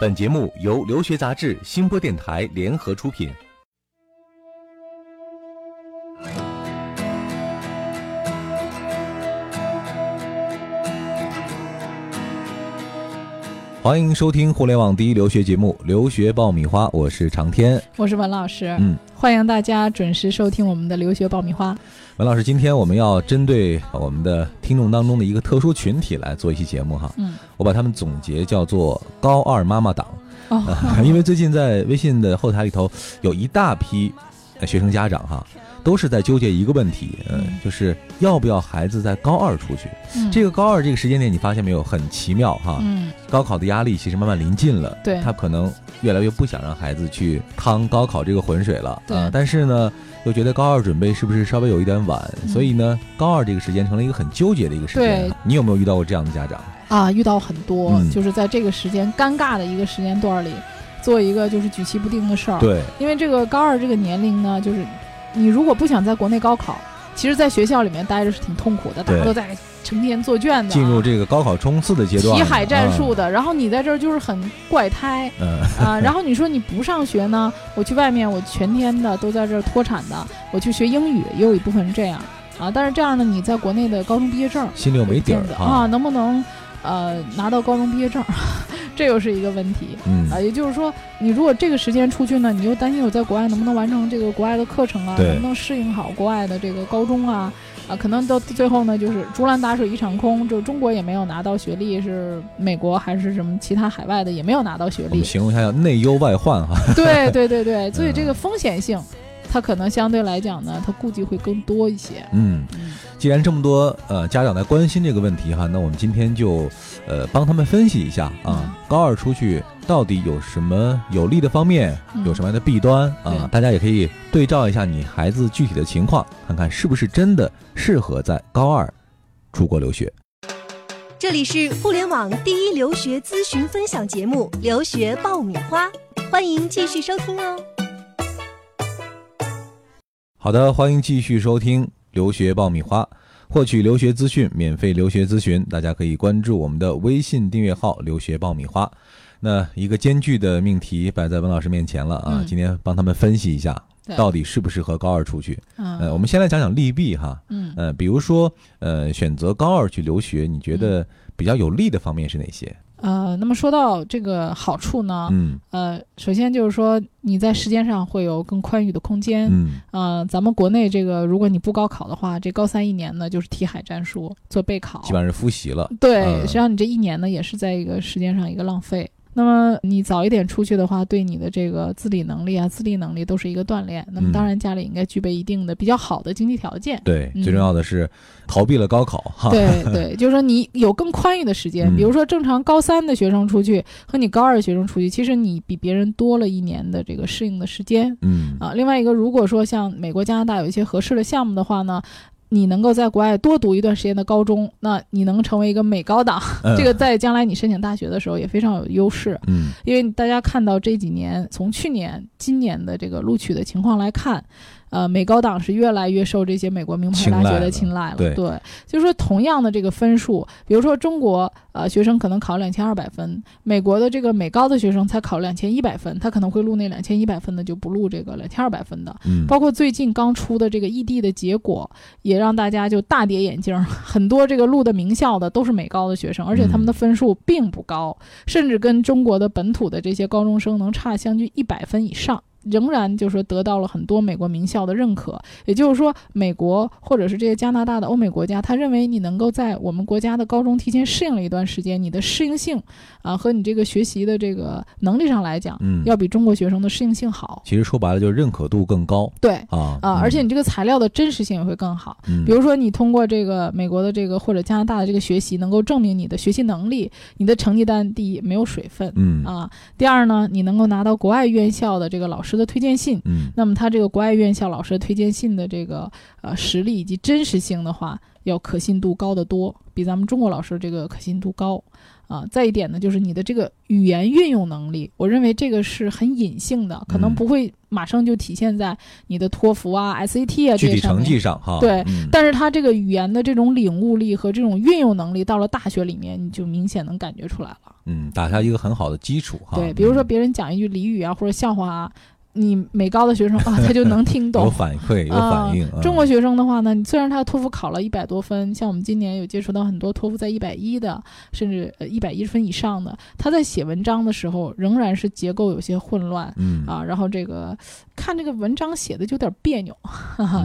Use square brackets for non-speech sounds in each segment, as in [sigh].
本节目由留学杂志、新播电台联合出品。欢迎收听互联网第一留学节目《留学爆米花》，我是长天，我是文老师。嗯，欢迎大家准时收听我们的留学爆米花。文老师，今天我们要针对我们的听众当中的一个特殊群体来做一期节目哈。嗯，我把他们总结叫做“高二妈妈党”。哦，[laughs] 因为最近在微信的后台里头有一大批学生家长哈。都是在纠结一个问题，嗯，就是要不要孩子在高二出去？这个高二这个时间点，你发现没有，很奇妙哈。嗯，高考的压力其实慢慢临近了，对，他可能越来越不想让孩子去趟高考这个浑水了，对。但是呢，又觉得高二准备是不是稍微有一点晚？所以呢，高二这个时间成了一个很纠结的一个时间。对，你有没有遇到过这样的家长？啊，遇到很多，就是在这个时间尴尬的一个时间段里，做一个就是举棋不定的事儿。对，因为这个高二这个年龄呢，就是。你如果不想在国内高考，其实，在学校里面待着是挺痛苦的，大家都在成天做卷子，进入这个高考冲刺的阶段，题海战术的。然后你在这儿就是很怪胎，啊，[laughs] 然后你说你不上学呢，我去外面，我全天的都在这儿脱产的，我去学英语，也有一部分是这样啊。但是这样呢，你在国内的高中毕业证心里又没底儿啊，能不能呃拿到高中毕业证？这又是一个问题，嗯啊，也就是说，你如果这个时间出去呢，你又担心我在国外能不能完成这个国外的课程啊，能不能适应好国外的这个高中啊，啊，可能到最后呢，就是竹篮打水一场空，就中国也没有拿到学历，是美国还是什么其他海外的也没有拿到学历。我们形容一下叫内忧外患 [laughs] 哈。对对对对，所以这个风险性。他可能相对来讲呢，他顾忌会更多一些。嗯，既然这么多呃家长在关心这个问题哈，那我们今天就呃帮他们分析一下啊，高二出去到底有什么有利的方面，有什么样的弊端啊？大家也可以对照一下你孩子具体的情况，看看是不是真的适合在高二出国留学。这里是互联网第一留学咨询分享节目《留学爆米花》，欢迎继续收听哦。好的，欢迎继续收听留学爆米花，获取留学资讯，免费留学咨询，大家可以关注我们的微信订阅号“留学爆米花”。那一个艰巨的命题摆在文老师面前了啊，今天帮他们分析一下，到底适不适合高二出去。呃，我们先来讲讲利弊哈。嗯。呃，比如说，呃，选择高二去留学，你觉得比较有利的方面是哪些？呃，那么说到这个好处呢，嗯，呃，首先就是说你在时间上会有更宽裕的空间，嗯，呃，咱们国内这个如果你不高考的话，这高三一年呢就是题海战术做备考，基本上是复习了，对，实际上你这一年呢也是在一个时间上一个浪费。那么你早一点出去的话，对你的这个自理能力啊、自立能力都是一个锻炼。那么当然家里应该具备一定的比较好的经济条件。对，最重要的是逃避了高考哈。对 [laughs] 对，就是说你有更宽裕的时间，比如说正常高三的学生出去和你高二的学生出去，其实你比别人多了一年的这个适应的时间。嗯啊，另外一个，如果说像美国、加拿大有一些合适的项目的话呢？你能够在国外多读一段时间的高中，那你能成为一个美高档，[laughs] 这个在将来你申请大学的时候也非常有优势。嗯，因为大家看到这几年，从去年、今年的这个录取的情况来看。呃，美高档是越来越受这些美国名牌大学的青睐了。对，就是说同样的这个分数，比如说中国呃学生可能考两千二百分，美国的这个美高的学生才考两千一百分，他可能会录那两千一百分的，就不录这个两千二百分的。嗯，包括最近刚出的这个异地的结果，也让大家就大跌眼镜，很多这个录的名校的都是美高的学生，而且他们的分数并不高，甚至跟中国的本土的这些高中生能差相距一百分以上。仍然就是说得到了很多美国名校的认可，也就是说，美国或者是这些加拿大的欧美国家，他认为你能够在我们国家的高中提前适应了一段时间，你的适应性啊和你这个学习的这个能力上来讲，嗯，要比中国学生的适应性好。其实说白了就是认可度更高。对啊啊，而且你这个材料的真实性也会更好。嗯，比如说你通过这个美国的这个或者加拿大的这个学习，能够证明你的学习能力，你的成绩单第一没有水分。嗯啊，第二呢，你能够拿到国外院校的这个老师的推荐信。嗯，那么他这个国外院校老师的推荐信的这个呃实力以及真实性的话，要可信度高得多，比咱们中国老师这个可信度高。啊，再一点呢，就是你的这个语言运用能力，我认为这个是很隐性的，可能不会马上就体现在你的托福啊、SAT 啊具体成绩上哈。对，但是他这个语言的这种领悟力和这种运用能力，到了大学里面，你就明显能感觉出来了。嗯，打下一个很好的基础哈。对，比如说别人讲一句俚语啊，或者笑话啊。你美高的学生啊，[laughs] 他就能听懂，有反馈，有反应。中国学生的话呢，虽然他托福考了一百多分，像我们今年有接触到很多托福在一百一的，甚至呃一百一十分以上的，他在写文章的时候仍然是结构有些混乱，嗯啊，然后这个看这个文章写的就有点别扭，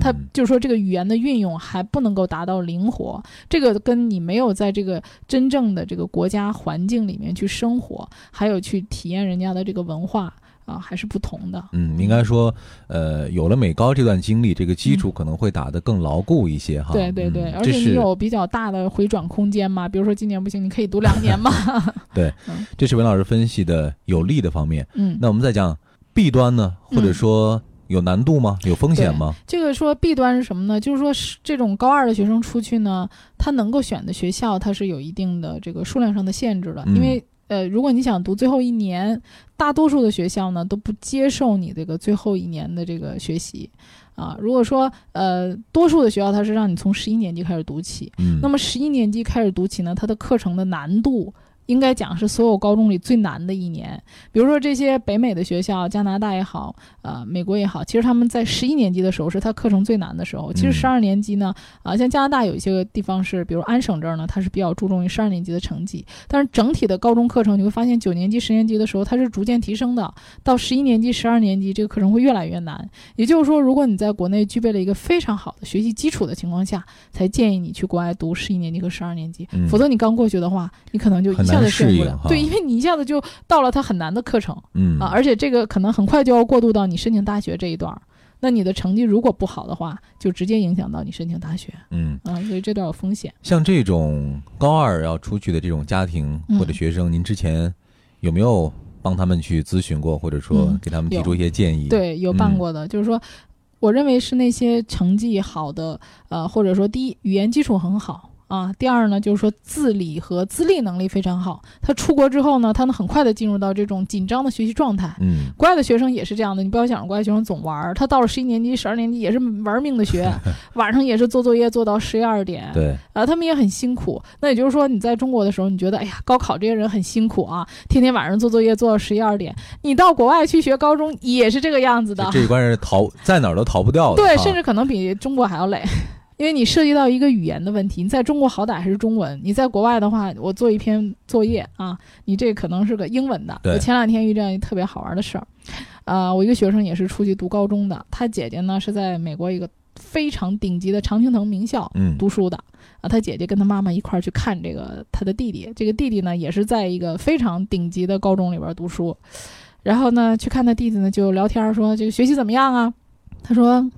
他就是说这个语言的运用还不能够达到灵活，这个跟你没有在这个真正的这个国家环境里面去生活，还有去体验人家的这个文化。啊，还是不同的。嗯，应该说，呃，有了美高这段经历，这个基础可能会打得更牢固一些哈。对对对，而且你有比较大的回转空间嘛。比如说今年不行，你可以读两年嘛。[laughs] 对，这是文老师分析的有利的方面。嗯，那我们再讲弊端呢，或者说有难度吗？有风险吗？这个说弊端是什么呢？就是说是这种高二的学生出去呢，他能够选的学校，它是有一定的这个数量上的限制的，因为。呃，如果你想读最后一年，大多数的学校呢都不接受你这个最后一年的这个学习，啊，如果说呃多数的学校它是让你从十一年级开始读起，嗯，那么十一年级开始读起呢，它的课程的难度。应该讲是所有高中里最难的一年。比如说这些北美的学校，加拿大也好，呃，美国也好，其实他们在十一年级的时候是他课程最难的时候。其实十二年级呢，啊，像加拿大有一些地方是，比如安省这儿呢，它是比较注重于十二年级的成绩。但是整体的高中课程，你会发现九年级、十年级的时候它是逐渐提升的，到十一年级、十二年级这个课程会越来越难。也就是说，如果你在国内具备了一个非常好的学习基础的情况下，才建议你去国外读十一年级和十二年级。否则你刚过去的话，你可能就一下。适应对，因为你一下子就到了它很难的课程，嗯啊，而且这个可能很快就要过渡到你申请大学这一段儿，那你的成绩如果不好的话，就直接影响到你申请大学，嗯啊，所以这段有风险。像这种高二要出去的这种家庭或者学生，您之前有没有帮他们去咨询过，或者说给他们提出一些建议？对，有办过的，就是说，我认为是那些成绩好的，呃，或者说第一语言基础很好。啊，第二呢，就是说自理和自立能力非常好。他出国之后呢，他能很快的进入到这种紧张的学习状态。嗯，国外的学生也是这样的，你不要想着国外学生总玩儿，他到了十一年级、十二年级也是玩命的学，[laughs] 晚上也是做作业做到十一二点。对，啊，他们也很辛苦。那也就是说，你在中国的时候，你觉得哎呀，高考这些人很辛苦啊，天天晚上做作业做到十一二点。你到国外去学高中也是这个样子的，这一关是逃在哪儿都逃不掉的。对，甚至可能比中国还要累。因为你涉及到一个语言的问题，你在中国好歹还是中文，你在国外的话，我做一篇作业啊，你这可能是个英文的。我前两天遇见一特别好玩的事儿，呃，我一个学生也是出去读高中的，他姐姐呢是在美国一个非常顶级的常青藤名校读书的，啊，他姐姐跟他妈妈一块儿去看这个他的弟弟，这个弟弟呢也是在一个非常顶级的高中里边读书，然后呢去看他弟弟呢就聊天说这个学习怎么样啊？他说。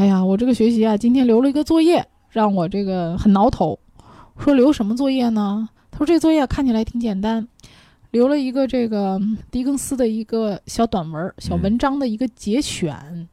哎呀，我这个学习啊，今天留了一个作业，让我这个很挠头。说留什么作业呢？他说这作业看起来挺简单，留了一个这个狄更斯的一个小短文、小文章的一个节选。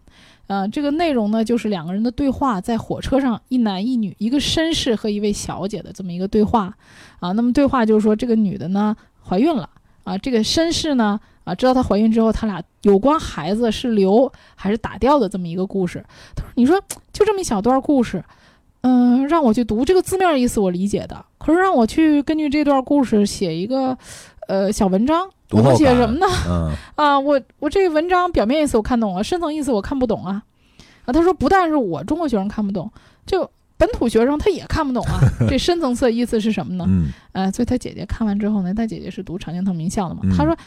呃，这个内容呢，就是两个人的对话，在火车上，一男一女，一个绅士和一位小姐的这么一个对话。啊，那么对话就是说，这个女的呢怀孕了，啊，这个绅士呢。啊，知道她怀孕之后，他俩有关孩子是留还是打掉的这么一个故事。他说：“你说就这么一小段故事，嗯，让我去读这个字面意思，我理解的。可是让我去根据这段故事写一个，呃，小文章，我写什么呢？[laughs] 啊，我我这个文章表面意思我看懂了，深层意思我看不懂啊。啊，他说不但是我中国学生看不懂，就本土学生他也看不懂啊。[laughs] 这深层次的意思是什么呢？嗯，呃，所以他姐姐看完之后呢，他姐姐是读常青藤名校的嘛，他说。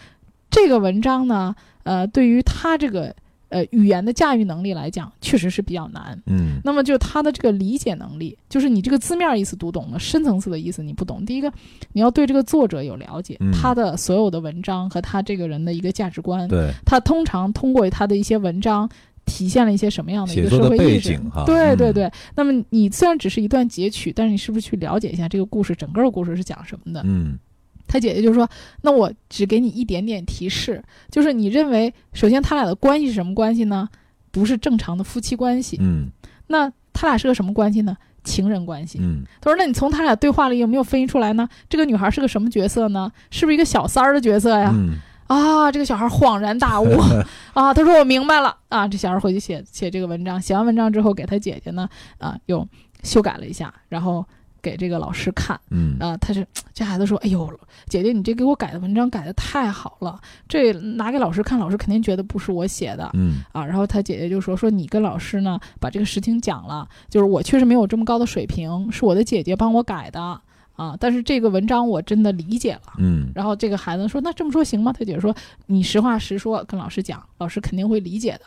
这个文章呢，呃，对于他这个呃语言的驾驭能力来讲，确实是比较难。嗯，那么就他的这个理解能力，就是你这个字面意思读懂了，深层次的意思你不懂。第一个，你要对这个作者有了解，他的所有的文章和他这个人的一个价值观。对，他通常通过他的一些文章，体现了一些什么样的一个社会意识？对对对。那么你虽然只是一段截取，但是你是不是去了解一下这个故事，整个故事是讲什么的？嗯。他姐姐就说：“那我只给你一点点提示，就是你认为，首先他俩的关系是什么关系呢？不是正常的夫妻关系。嗯，那他俩是个什么关系呢？情人关系。嗯他说：“那你从他俩对话里有没有分析出来呢？这个女孩是个什么角色呢？是不是一个小三儿的角色呀？”嗯啊，这个小孩恍然大悟 [laughs] 啊，他说我明白了啊。这小孩回去写写这个文章，写完文章之后给他姐姐呢啊又修改了一下，然后给这个老师看嗯啊。他是这孩子说，哎呦，姐姐你这给我改的文章改的太好了，这拿给老师看，老师肯定觉得不是我写的。嗯啊，然后他姐姐就说说你跟老师呢把这个事情讲了，就是我确实没有这么高的水平，是我的姐姐帮我改的啊，但是这个文章我真的理解了。嗯然后这个孩子说那这么说行吗？他姐姐说你实话实说跟老师讲，老师肯定会理解的。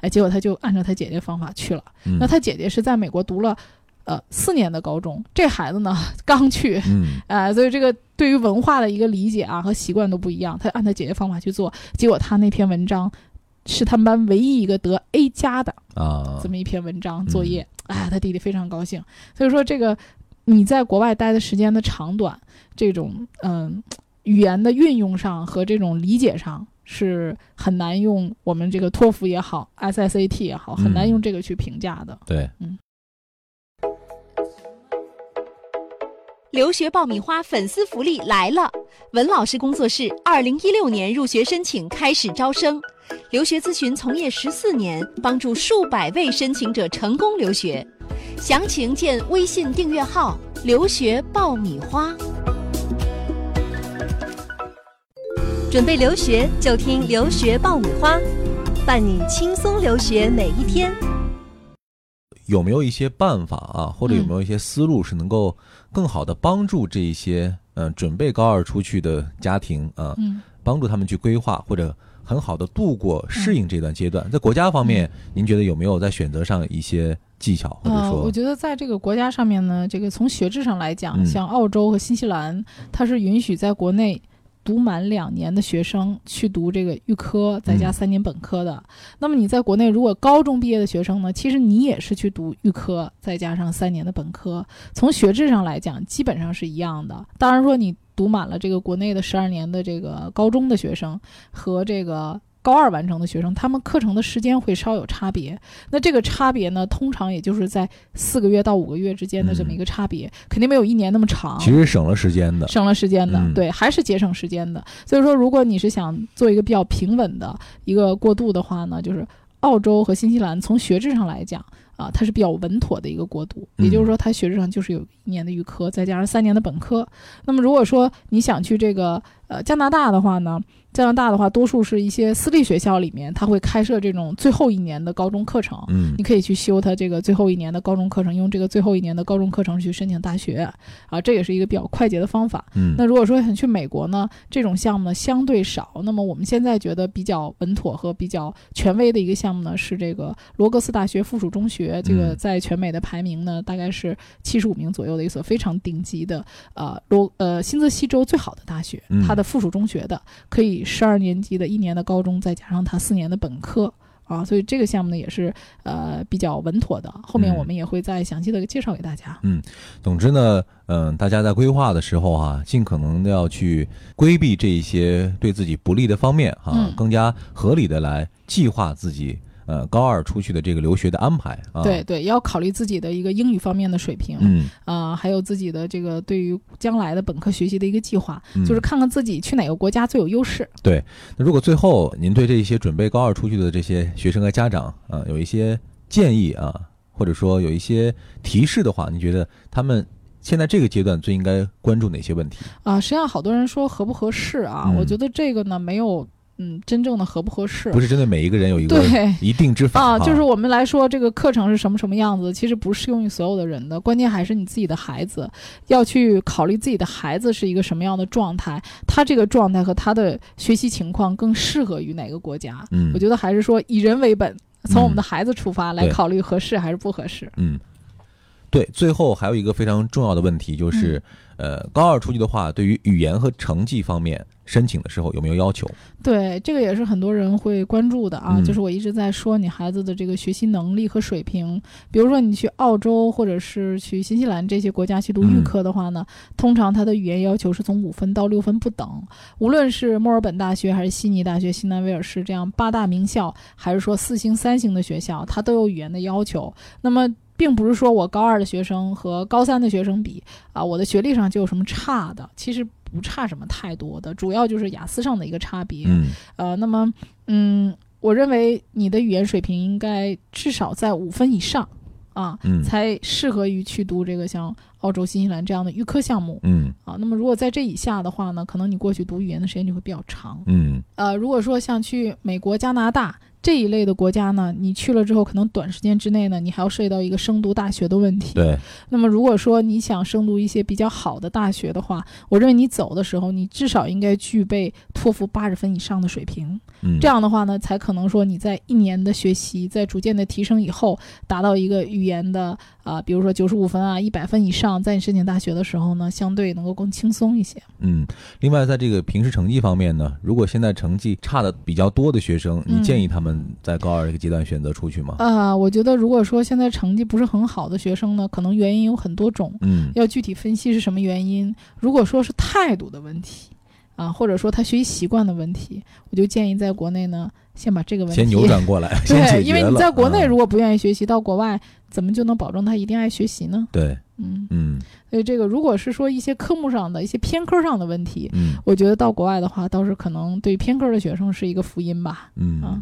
哎，结果他就按照他姐姐方法去了。嗯，那他姐姐是在美国读了呃四年的高中，这孩子呢刚去。嗯 [laughs] 哎，所以这个对于文化的一个理解啊和习惯都不一样。他按他姐姐方法去做，结果他那篇文章是他们班唯一一个得 A 加的啊这么一篇文章作业，哎，他弟弟非常高兴。所以说，这个你在国外待的时间的长短，这种嗯、语言的运用上和这种理解上是很难用我们这个托福也好，SSAT 也好，很难嗯用这个去评价的。对，嗯留学爆米花粉丝福利来了！文老师工作室二零一六年入学申请开始招生，留学咨询从业十四年，帮助数百位申请者成功留学。详情见微信订阅号“留学爆米花”。准备留学就听留学爆米花，伴你轻松留学每一天。有没有一些办法啊，或者有嗯没有一些思路是能够更好的帮助这一些嗯、呃准备高二出去的家庭啊，嗯。帮助他们去规划或者很好的度过适应这段阶段？在国家方面，您觉得有没有在选择上一些技巧，或者呃，说我觉得在这个国家上面呢，这个从学制上来讲，嗯像澳洲和新西兰，它是允许在国内读满两年的学生去读这个预科，再加嗯三年本科的。那么你在国内如果高中毕业的学生呢，其实你也是去读预科，再加上三年的本科。从学制上来讲，基本上是一样的。当然说你读满了这个国内的十二年的这个高中的学生和这个。高二完成的学生，他们课程的时间会稍有差别。那这个差别呢，通常也就是在四个月到五个月之间的这么一个差别，肯定没有一年那么长。其实省了时间的，省了时间的，嗯对，还是节省时间的。所以说，如果你是想做一个比较平稳的一个过渡的话呢，就是澳洲和新西兰从学制上来讲啊，它是比较稳妥的一个过渡。嗯也就是说，它学制上就是有一年的预科，再加上三年的本科。那么如果说你想去这个呃加拿大的话呢，加拿大的话，多数是一些私立学校里面，它会开设这种最后一年的高中课程。嗯你可以去修它这个最后一年的高中课程，用这个最后一年的高中课程去申请大学，啊，这也是一个比较快捷的方法。嗯那如果说想去美国呢，这种项目呢相对少。那么我们现在觉得比较稳妥和比较权威的一个项目呢，是这个罗格斯大学附属中学，这个嗯在全美的排名呢大概是七十五名左右的一所非常顶级的呃罗呃新泽西州最好的大学嗯，它的附属中学的可以十二年级的一年的高中，再加上它四年的本科。啊，所以这个项目呢也是呃比较稳妥的，后面嗯我们也会再详细的介绍给大家。嗯总之呢，嗯、大家在规划的时候啊、尽可能的要去规避这一些对自己不利的方面哈、嗯更加合理的来计划自己呃高二出去的这个留学的安排啊。对，对，要考虑自己的一个英语方面的水平，嗯，啊、还有自己的这个对于将来的本科学习的一个计划，嗯就是看看自己去哪个国家最有优势。对那如果最后您对这些准备高二出去的这些学生和家长啊、有一些建议啊，或者说有一些提示的话，你觉得他们现在这个阶段最应该关注哪些问题？啊、实际上好多人说合不合适啊，嗯我觉得这个呢没有嗯真正的合不合适。不是针对每一个人有一个对一定之法啊，哈就是我们来说，这个课程是什么什么样子，其实不适用于所有的人的。关键还是你自己的孩子，要去考虑自己的孩子是一个什么样的状态，他这个状态和他的学习情况更适合于哪个国家。嗯，我觉得还是说以人为本，从我们嗯的孩子出发来考虑合适还是不合适。嗯，对，最后还有一个非常重要的问题就是，嗯呃，高二出去的话，对于语言和成绩方面申请的时候有没有要求？对，这个也是很多人会关注的啊。嗯就是我一直在说你孩子的这个学习能力和水平，比如说你去澳洲或者是去新西兰这些国家去读预嗯科的话呢，通常他的语言要求是从五分到六分不等。无论是墨尔本大学还是悉尼大学、新南威尔士这样八大名校，还是说四星、三星的学校，它都有语言的要求。那么并不是说我高二的学生和高三的学生比啊，我的学历上就有什么差的，其实不差什么太多的，主要就是雅思上的一个差别。嗯呃，那么嗯，我认为你的语言水平应该至少在五分以上啊，嗯才适合于去读这个像澳洲、新西兰这样的预科项目嗯啊。那么如果在这以下的话呢，可能你过去读语言的时间就会比较长。嗯呃，如果说像去美国、加拿大这一类的国家呢，你去了之后，可能短时间之内呢，你还要涉及到一个升读大学的问题。对，那么如果说你想升读一些比较好的大学的话，我认为你走的时候，你至少应该具备托福八十分以上的水平。嗯这样的话呢，才可能说你在一年的学习，在逐渐的提升以后，达到一个语言的啊、比如说九十五分啊、一百分以上，在你申请大学的时候呢，相对能够更轻松一些。嗯，另外，在这个平时成绩方面呢，如果现在成绩差的比较多的学生，你嗯建议他们在高二这个阶段选择出去吗？啊、我觉得如果说现在成绩不是很好的学生呢，可能原因有很多种，嗯要具体分析是什么原因。如果说是态度的问题啊，或者说他学习习惯的问题，我就建议在国内呢，先把这个问题先扭转过来，[laughs] 对，因为你在国内嗯如果不愿意学习，到国外怎么就能保证他一定爱学习呢？对，嗯，嗯所以这个如果是说一些科目上的一些偏科上的问题，嗯我觉得到国外的话，倒是可能对偏科的学生是一个福音吧。嗯啊。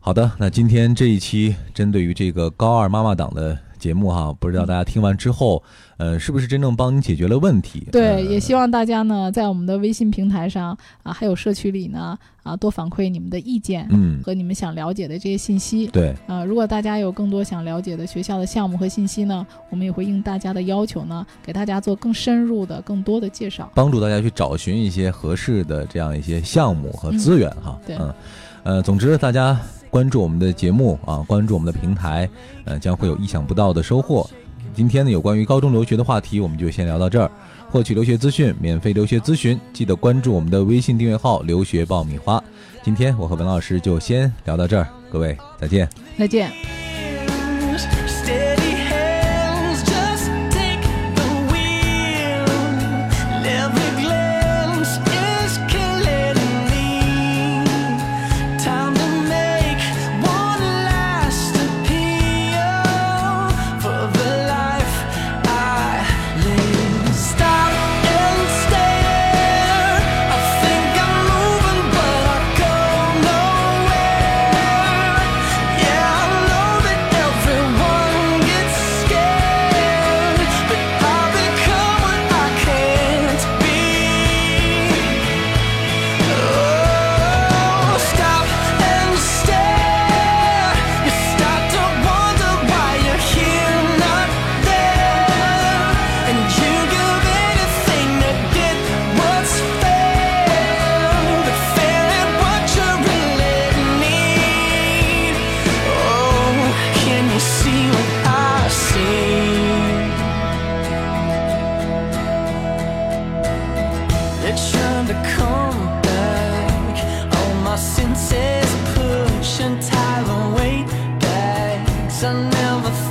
好的，那今天这一期针对于这个高二妈妈党的节目哈，不知道大家听完之后，呃，是不是真正帮你解决了问题？对，呃也希望大家呢，在我们的微信平台上啊，还有社区里呢啊，多反馈你们的意见嗯，和你们想了解的这些信息。对，啊，如果大家有更多想了解的学校的项目和信息呢，我们也会应大家的要求呢，给大家做更深入的、更多的介绍。帮助大家去找寻一些合适的这样一些项目和资源哈。对嗯，呃，总之大家关注我们的节目啊，关注我们的平台，呃，将会有意想不到的收获。今天呢，有关于高中留学的话题，我们就先聊到这儿。获取留学资讯，免费留学咨询，记得关注我们的微信订阅号“留学爆米花”。今天我和文老师就先聊到这儿，各位再见。再见。I never